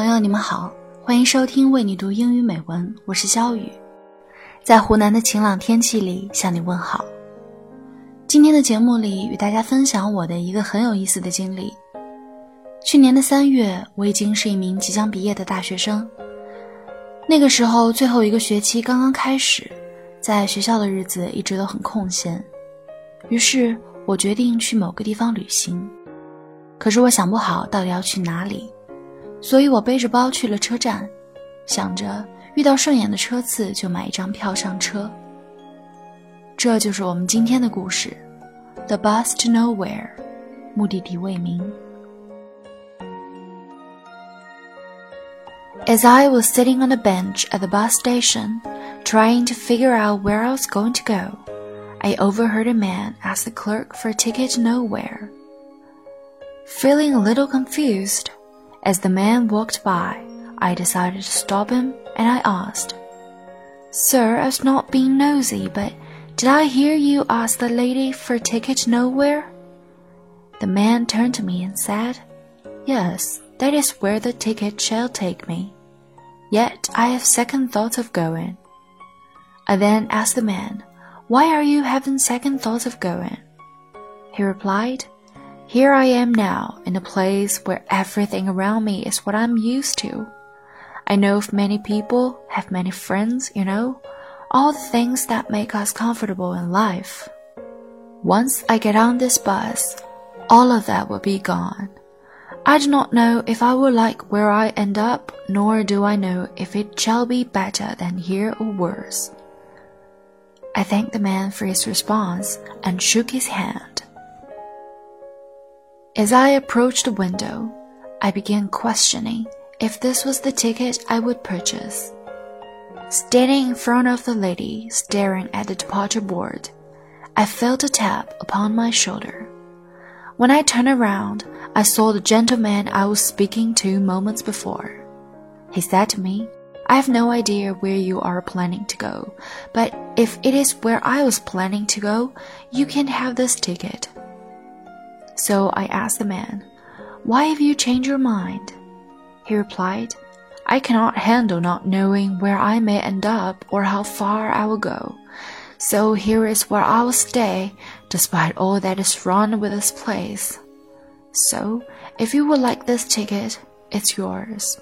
朋友，你们好，欢迎收听为你读英语美文，我是肖雨，在湖南的晴朗天气里向你问好。今天的节目里与大家分享我的一个很有意思的经历。去年的三月，我已经是一名即将毕业的大学生。那个时候，最后一个学期刚刚开始，在学校的日子一直都很空闲，于是我决定去某个地方旅行。可是我想不好到底要去哪里。所以我背着包去了车站，想着遇到顺眼的车次就买一张票上车。这就是我们今天的故事，《The Bus to Nowhere》，目的地未明。As I was sitting on a bench at the bus station, trying to figure out where I was going to go, I overheard a man ask the clerk for a ticket to nowhere. Feeling a little confused, as the man walked by, I decided to stop him and I asked, Sir, I was not being nosy, but did I hear you ask the lady for a ticket nowhere? The man turned to me and said, Yes, that is where the ticket shall take me. Yet I have second thoughts of going. I then asked the man, Why are you having second thoughts of going? He replied, here I am now in a place where everything around me is what I'm used to. I know of many people, have many friends, you know, all the things that make us comfortable in life. Once I get on this bus, all of that will be gone. I do not know if I will like where I end up, nor do I know if it shall be better than here or worse. I thanked the man for his response and shook his hand. As I approached the window, I began questioning if this was the ticket I would purchase. Standing in front of the lady staring at the departure board, I felt a tap upon my shoulder. When I turned around, I saw the gentleman I was speaking to moments before. He said to me, I have no idea where you are planning to go, but if it is where I was planning to go, you can have this ticket. So I asked the man, Why have you changed your mind? He replied, I cannot handle not knowing where I may end up or how far I will go. So here is where I will stay, despite all that is wrong with this place. So, if you would like this ticket, it's yours.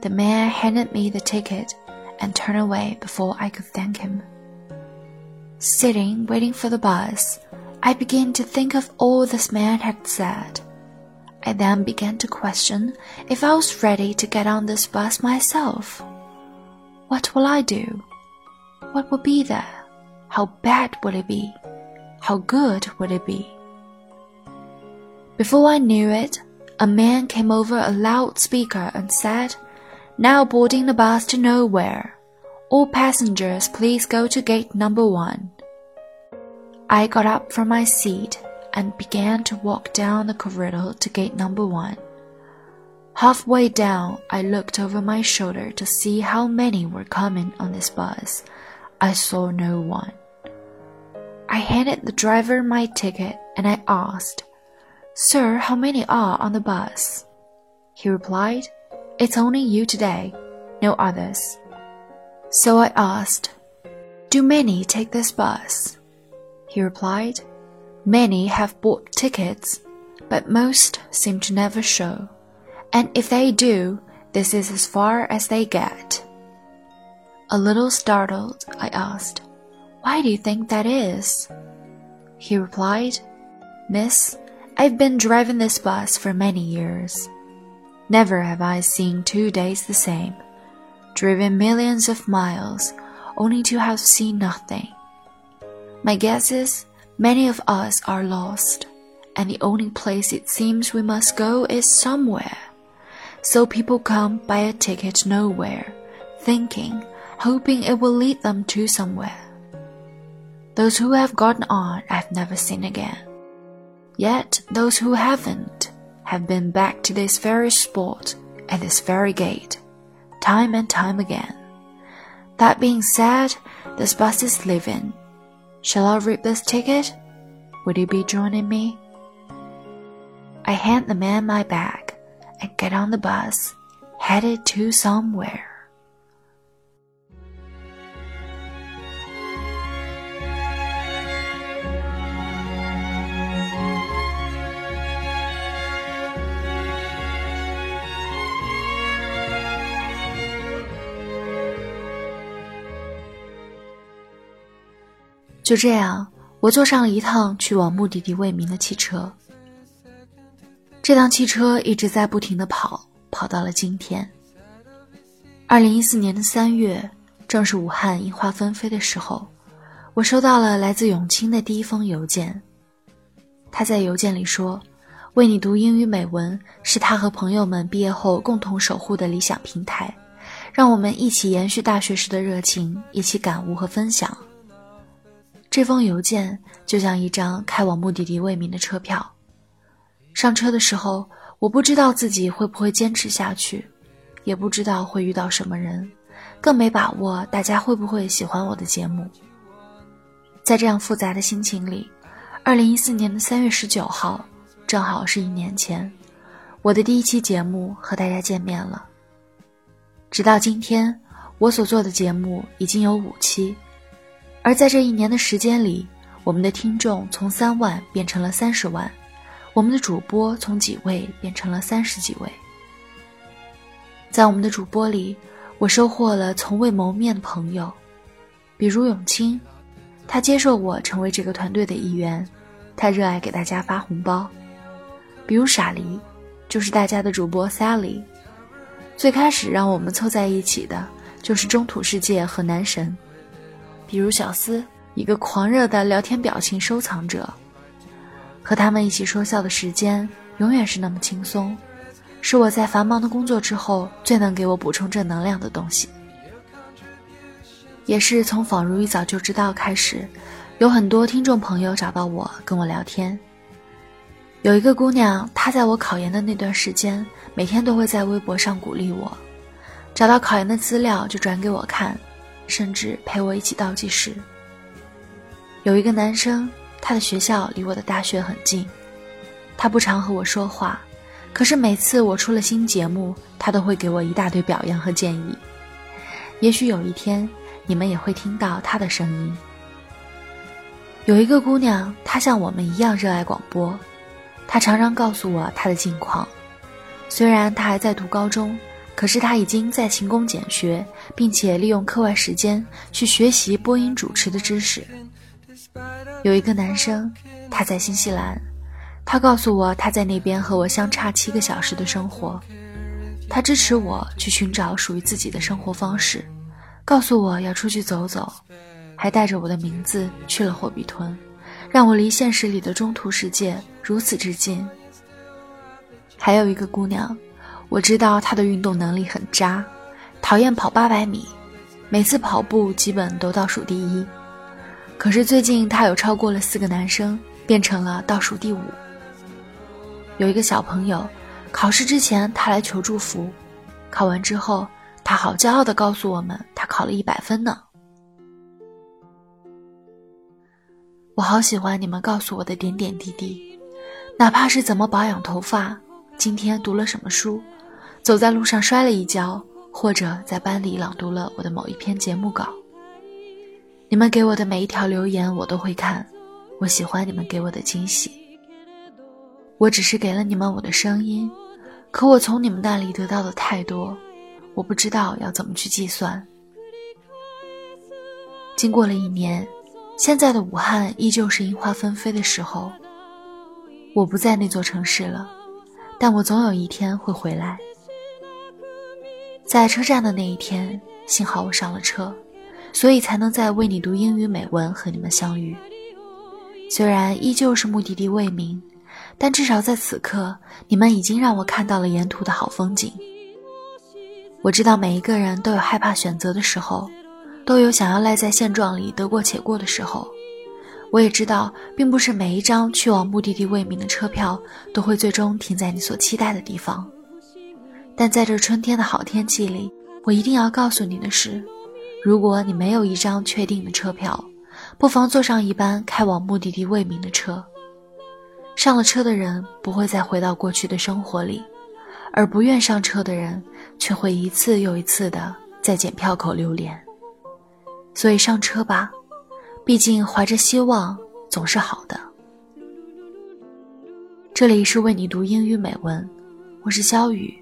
The man handed me the ticket and turned away before I could thank him. Sitting, waiting for the bus, I began to think of all this man had said. I then began to question if I was ready to get on this bus myself. What will I do? What will be there? How bad will it be? How good will it be? Before I knew it, a man came over a loudspeaker and said, Now boarding the bus to nowhere. All passengers please go to gate number one. I got up from my seat and began to walk down the corridor to gate number one. Halfway down, I looked over my shoulder to see how many were coming on this bus. I saw no one. I handed the driver my ticket and I asked, Sir, how many are on the bus? He replied, It's only you today, no others. So I asked, Do many take this bus? He replied, Many have bought tickets, but most seem to never show. And if they do, this is as far as they get. A little startled, I asked, Why do you think that is? He replied, Miss, I've been driving this bus for many years. Never have I seen two days the same, driven millions of miles, only to have seen nothing. My guess is many of us are lost, and the only place it seems we must go is somewhere. So people come buy a ticket nowhere, thinking, hoping it will lead them to somewhere. Those who have gotten on I've never seen again. Yet those who haven't have been back to this very spot at this very gate, time and time again. That being said, this bus is leaving Shall I read this ticket? Would you be joining me? I hand the man my bag, and get on the bus, headed to somewhere. 就这样，我坐上了一趟去往目的地未名的汽车。这辆汽车一直在不停的跑，跑到了今天。二零一四年的三月，正是武汉樱花纷飞的时候，我收到了来自永清的第一封邮件。他在邮件里说：“为你读英语美文，是他和朋友们毕业后共同守护的理想平台，让我们一起延续大学时的热情，一起感悟和分享。”这封邮件就像一张开往目的地未名的车票。上车的时候，我不知道自己会不会坚持下去，也不知道会遇到什么人，更没把握大家会不会喜欢我的节目。在这样复杂的心情里，二零一四年的三月十九号，正好是一年前，我的第一期节目和大家见面了。直到今天，我所做的节目已经有五期。而在这一年的时间里，我们的听众从三万变成了三十万，我们的主播从几位变成了三十几位。在我们的主播里，我收获了从未谋面的朋友，比如永清，他接受我成为这个团队的一员，他热爱给大家发红包；比如傻梨，就是大家的主播 Sally，最开始让我们凑在一起的就是中土世界和男神。比如小思，一个狂热的聊天表情收藏者，和他们一起说笑的时间永远是那么轻松，是我在繁忙的工作之后最能给我补充正能量的东西。也是从仿如一早就知道开始，有很多听众朋友找到我跟我聊天。有一个姑娘，她在我考研的那段时间，每天都会在微博上鼓励我，找到考研的资料就转给我看。甚至陪我一起倒计时。有一个男生，他的学校离我的大学很近，他不常和我说话，可是每次我出了新节目，他都会给我一大堆表扬和建议。也许有一天，你们也会听到他的声音。有一个姑娘，她像我们一样热爱广播，她常常告诉我她的近况，虽然她还在读高中。可是他已经在勤工俭学，并且利用课外时间去学习播音主持的知识。有一个男生，他在新西兰，他告诉我他在那边和我相差七个小时的生活。他支持我去寻找属于自己的生活方式，告诉我要出去走走，还带着我的名字去了霍比屯，让我离现实里的中途世界如此之近。还有一个姑娘。我知道他的运动能力很渣，讨厌跑八百米，每次跑步基本都倒数第一。可是最近他有超过了四个男生，变成了倒数第五。有一个小朋友，考试之前他来求祝福，考完之后他好骄傲地告诉我们，他考了一百分呢。我好喜欢你们告诉我的点点滴滴，哪怕是怎么保养头发，今天读了什么书。走在路上摔了一跤，或者在班里朗读了我的某一篇节目稿。你们给我的每一条留言我都会看，我喜欢你们给我的惊喜。我只是给了你们我的声音，可我从你们那里得到的太多，我不知道要怎么去计算。经过了一年，现在的武汉依旧是樱花纷飞的时候。我不在那座城市了，但我总有一天会回来。在车站的那一天，幸好我上了车，所以才能在为你读英语美文和你们相遇。虽然依旧是目的地未明，但至少在此刻，你们已经让我看到了沿途的好风景。我知道每一个人都有害怕选择的时候，都有想要赖在现状里得过且过的时候。我也知道，并不是每一张去往目的地未明的车票都会最终停在你所期待的地方。但在这春天的好天气里，我一定要告诉你的是，如果你没有一张确定的车票，不妨坐上一班开往目的地未名的车。上了车的人不会再回到过去的生活里，而不愿上车的人却会一次又一次的在检票口留连。所以上车吧，毕竟怀着希望总是好的。这里是为你读英语美文，我是肖雨，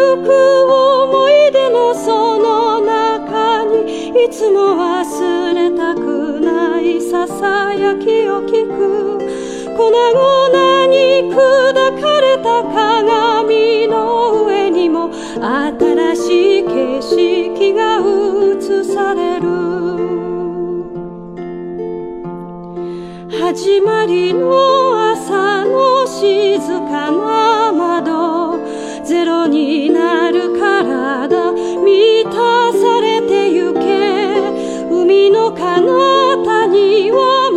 つも忘れたくないささやきを聞く。粉々に砕かれた鏡の上にも新しい景色が映される。始まりの朝の静かな窓。ゼロになる体。満たあなたには